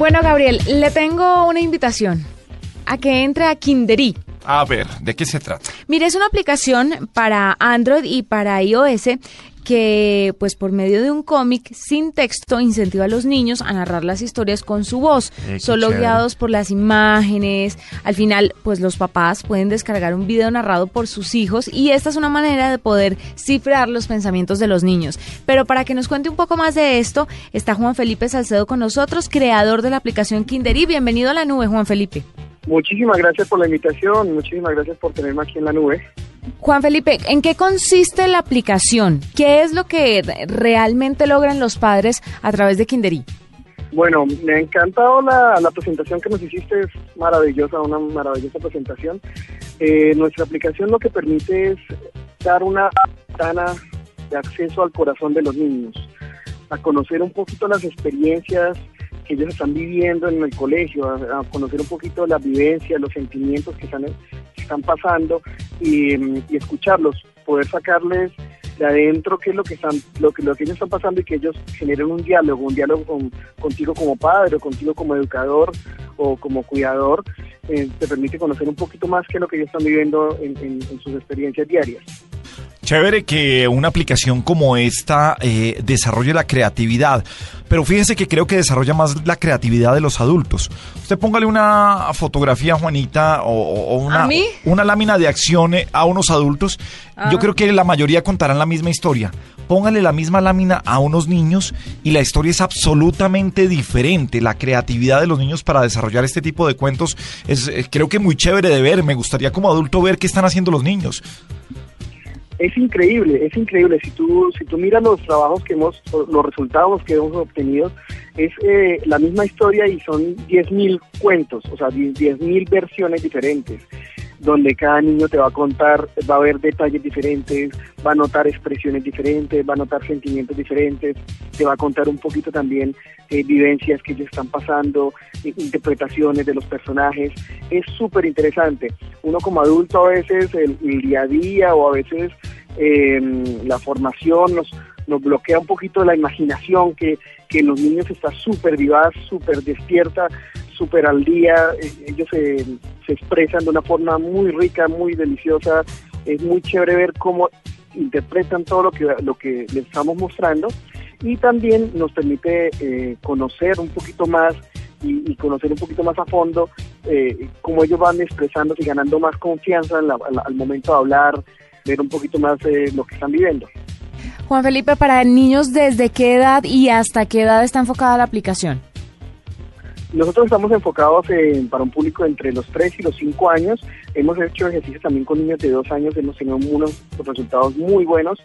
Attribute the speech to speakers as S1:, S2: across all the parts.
S1: Bueno, Gabriel, le tengo una invitación a que entre a Kinderí.
S2: A ver, ¿de qué se trata?
S1: Mire, es una aplicación para Android y para iOS que, pues por medio de un cómic sin texto, incentiva a los niños a narrar las historias con su voz,
S2: Eh,
S1: solo
S2: chévere.
S1: guiados por las imágenes. Al final, pues los papás pueden descargar un video narrado por sus hijos y esta es una manera de poder cifrar los pensamientos de los niños. Pero para que nos cuente un poco más de esto, está Juan Felipe Salcedo con nosotros, creador de la aplicación Kinderí. Bienvenido a la nube, Juan Felipe.
S3: Muchísimas gracias por la invitación, muchísimas gracias por tenerme aquí en la nube.
S1: Juan Felipe, ¿en qué consiste la aplicación? ¿Qué es lo que realmente logran los padres a través de Kinderí?
S3: Bueno, me ha encantado la, la presentación que nos hiciste, es maravillosa, una maravillosa presentación. Eh, nuestra aplicación lo que permite es dar una ventana de acceso al corazón de los niños, a conocer un poquito las experiencias que ellos están viviendo en el colegio, a, a conocer un poquito las vivencias, los sentimientos que están, que están pasando y, mm, y escucharlos, poder sacarles de adentro qué es lo que están lo que lo que ellos están pasando y que ellos generen un diálogo un diálogo con- contigo como padre o contigo como educador o como cuidador eh, te permite conocer un poquito más qué es lo que ellos están viviendo en, en- en sus experiencias diarias.
S2: Chévere que una aplicación como esta eh, desarrolle la creatividad, pero fíjese que creo que desarrolla más la creatividad de los adultos. Usted póngale una fotografía, Juanita, o, una, una lámina de acción eh, a unos adultos. Yo creo que la mayoría contarán la misma historia. Póngale la misma lámina a unos niños y la historia es absolutamente diferente. La creatividad de los niños para desarrollar este tipo de cuentos es eh, creo que muy chévere de ver. Me gustaría como adulto ver qué están haciendo los niños.
S3: Es increíble, es increíble. Si tú, si tú miras los trabajos que hemos, los resultados que hemos obtenido, es eh, la misma historia y son 10.000 cuentos, o sea, 10.000 versiones diferentes, donde cada niño te va a contar, va a ver detalles diferentes, va a notar expresiones diferentes, va a notar sentimientos diferentes, te va a contar un poquito también eh, vivencias que ellos están pasando, interpretaciones de los personajes. Es súper interesante. Uno como adulto a veces el día a día o a veces eh, la formación nos, nos bloquea un poquito la imaginación que, que los niños está súper vivaz, súper despierta, súper al día. Eh, Ellos se, se expresan de una forma muy rica, muy deliciosa. Es muy chévere ver cómo interpretan todo lo que, lo que les estamos mostrando y también nos permite eh, conocer un poquito más y, conocer un poquito más a fondo eh, cómo ellos van expresándose y ganando más confianza en la- al momento de hablar, ver un poquito más eh, lo que están viviendo.
S1: Juan Felipe, para niños, ¿desde qué edad y hasta qué edad está enfocada la aplicación?
S3: Nosotros estamos enfocados en- para un público entre los 3 y los 5 años. Hemos hecho ejercicios también con niños de 2 años, hemos tenido unos resultados muy buenos.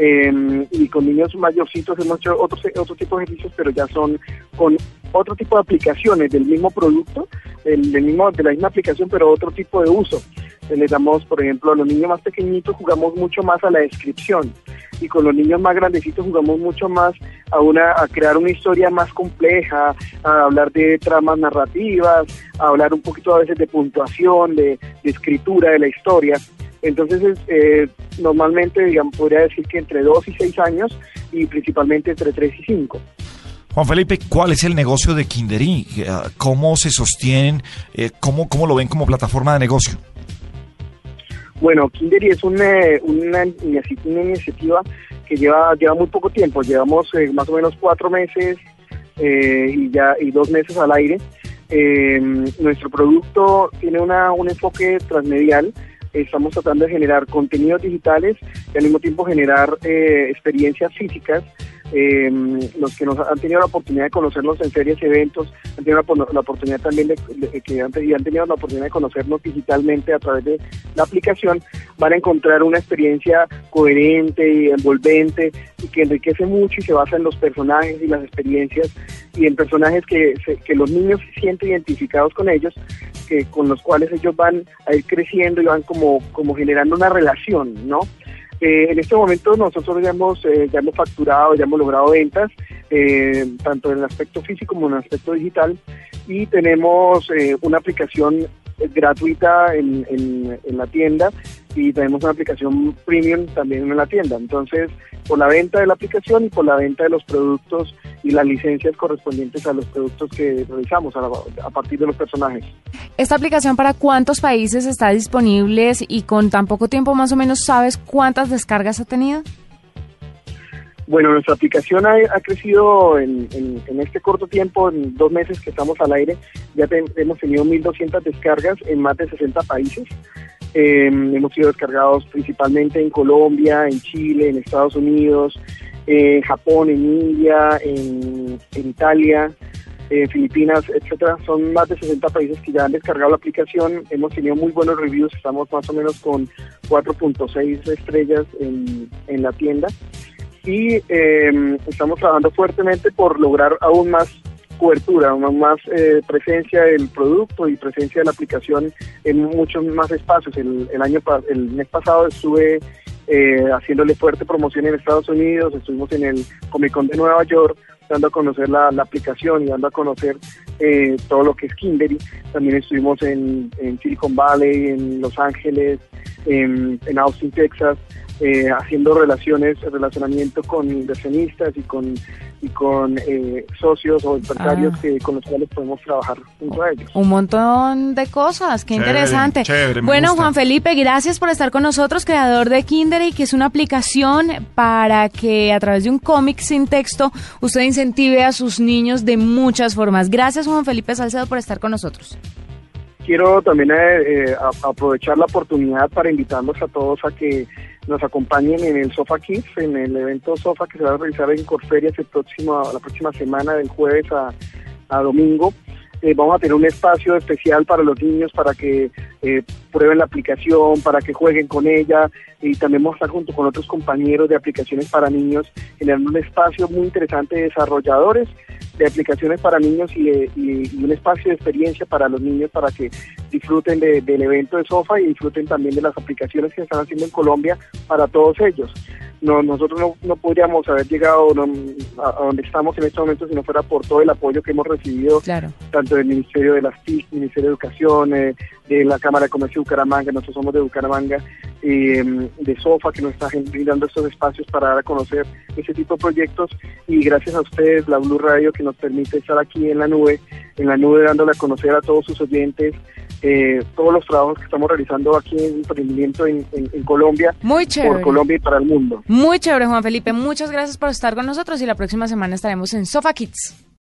S3: Eh, y con niños mayorcitos hemos hecho otros otro tipo de ejercicios, pero ya son con otro tipo de aplicaciones del mismo producto, del, del mismo, de la misma aplicación, pero otro tipo de uso. Eh, Les damos, por ejemplo, a los niños más pequeñitos jugamos mucho más a la descripción y con los niños más grandecitos jugamos mucho más a una a crear una historia más compleja, a hablar de tramas narrativas, a hablar un poquito a veces de puntuación, de, de escritura de la historia. Entonces, es, eh, normalmente, podría decir que entre 2 y 6 años y principalmente entre 3 y 5.
S2: Juan Felipe, ¿cuál es el negocio de Kinderí? Eh, ¿Cómo se sostienen? Eh, ¿cómo, ¿Cómo lo ven como plataforma de negocio?
S3: Bueno, Kindery es una, una, inici- una iniciativa que lleva, lleva muy poco tiempo, llevamos eh, más o menos cuatro meses eh, y ya y dos meses al aire. Eh, nuestro producto tiene una, un enfoque transmedial. Estamos tratando de generar contenidos digitales y al mismo tiempo generar eh, experiencias físicas. Eh, los que nos han tenido la oportunidad de conocernos en ferias y eventos, han tenido la, por- la oportunidad también de, que han, tenido la oportunidad de conocernos digitalmente a través de la aplicación, van a encontrar una experiencia coherente y envolvente y que que enriquece mucho y se basa en los personajes y las experiencias y en personajes que, que los niños se sienten identificados con ellos, que con los cuales ellos van a ir creciendo y van como generando una relación, ¿no? Eh, en este momento nosotros ya hemos, eh, ya hemos facturado, ya hemos logrado ventas, eh, tanto en el aspecto físico como en el aspecto digital, y tenemos una aplicación gratuita en, en, la tienda y tenemos una aplicación premium también en la tienda. Entonces, por la venta de la aplicación y por la venta de los productos y las licencias correspondientes a los productos que realizamos a, partir de los personajes.
S1: ¿Esta aplicación para cuántos países está disponible y con tan poco tiempo más o menos sabes cuántas descargas ha tenido?
S3: Bueno, nuestra aplicación ha, crecido en, este corto tiempo, en dos meses que estamos al aire, ya hemos tenido 1.200 descargas en más de 60 países. Em, hemos sido descargados principalmente en Colombia, en Chile, en Estados Unidos, en Japón, en India, en, Italia, en Filipinas, etcétera. Son más de 60 países que ya han descargado la aplicación. Hemos tenido muy buenos reviews, estamos más o menos con 4.6 estrellas en, en la tienda y em, estamos trabajando fuertemente por lograr aún más cobertura, aún más eh, presencia del producto y presencia de la aplicación en muchos más espacios. El, año el mes pasado estuve eh, haciéndole fuerte promoción en Estados Unidos, estuvimos en el Comic Con de Nueva York dando a conocer la, aplicación y dando a conocer eh, todo lo que es Kindery. También estuvimos en, Silicon Valley, en Los Ángeles, en Austin, Texas. Eh, haciendo relaciones, relacionamiento con inversionistas y con y con eh, socios o empresarios ah. que con los cuales podemos trabajar junto a ellos.
S1: Un montón de cosas, qué interesante. bueno, Juan Felipe, gracias por estar con nosotros, creador de Kindery, que es una aplicación para que a través de un cómic sin texto usted incentive a sus niños de muchas formas. Gracias, Juan Felipe Salcedo, por estar con nosotros
S3: quiero también eh, aprovechar la oportunidad para invitarlos a todos a que nos acompañen en el Sofa Kids, en el evento Sofa que se va a realizar en Corferias el próximo, la próxima semana, del jueves a, domingo. Eh, vamos a tener un espacio especial para los niños para que eh, prueben la aplicación, para que jueguen con ella y también vamos a estar junto con otros compañeros de aplicaciones para niños en un espacio muy interesante de desarrolladores de aplicaciones para niños y, un espacio de experiencia para los niños para que disfruten del evento de SOFA y disfruten también de las aplicaciones que están haciendo en Colombia para todos ellos. No, nosotros no, no podríamos haber llegado a, donde estamos en este momento si no fuera por todo el apoyo que hemos recibido, tanto del Ministerio de las TIC, Ministerio de Educación, eh, de la Cámara de Comercio de Bucaramanga, nosotros somos de Bucaramanga, eh, de SOFA, que nos está brindando estos espacios para dar a conocer ese tipo de proyectos y gracias a ustedes, la Blue Radio, que nos permite estar aquí en la nube, en la nube dándole a conocer a todos sus oyentes eh, todos los trabajos que estamos realizando aquí en emprendimiento en, en, Colombia,
S1: Muy
S3: por Colombia y para el mundo.
S1: Muy chévere, Juan Felipe. Muchas gracias por estar con nosotros y la próxima semana estaremos en Sofa Kids.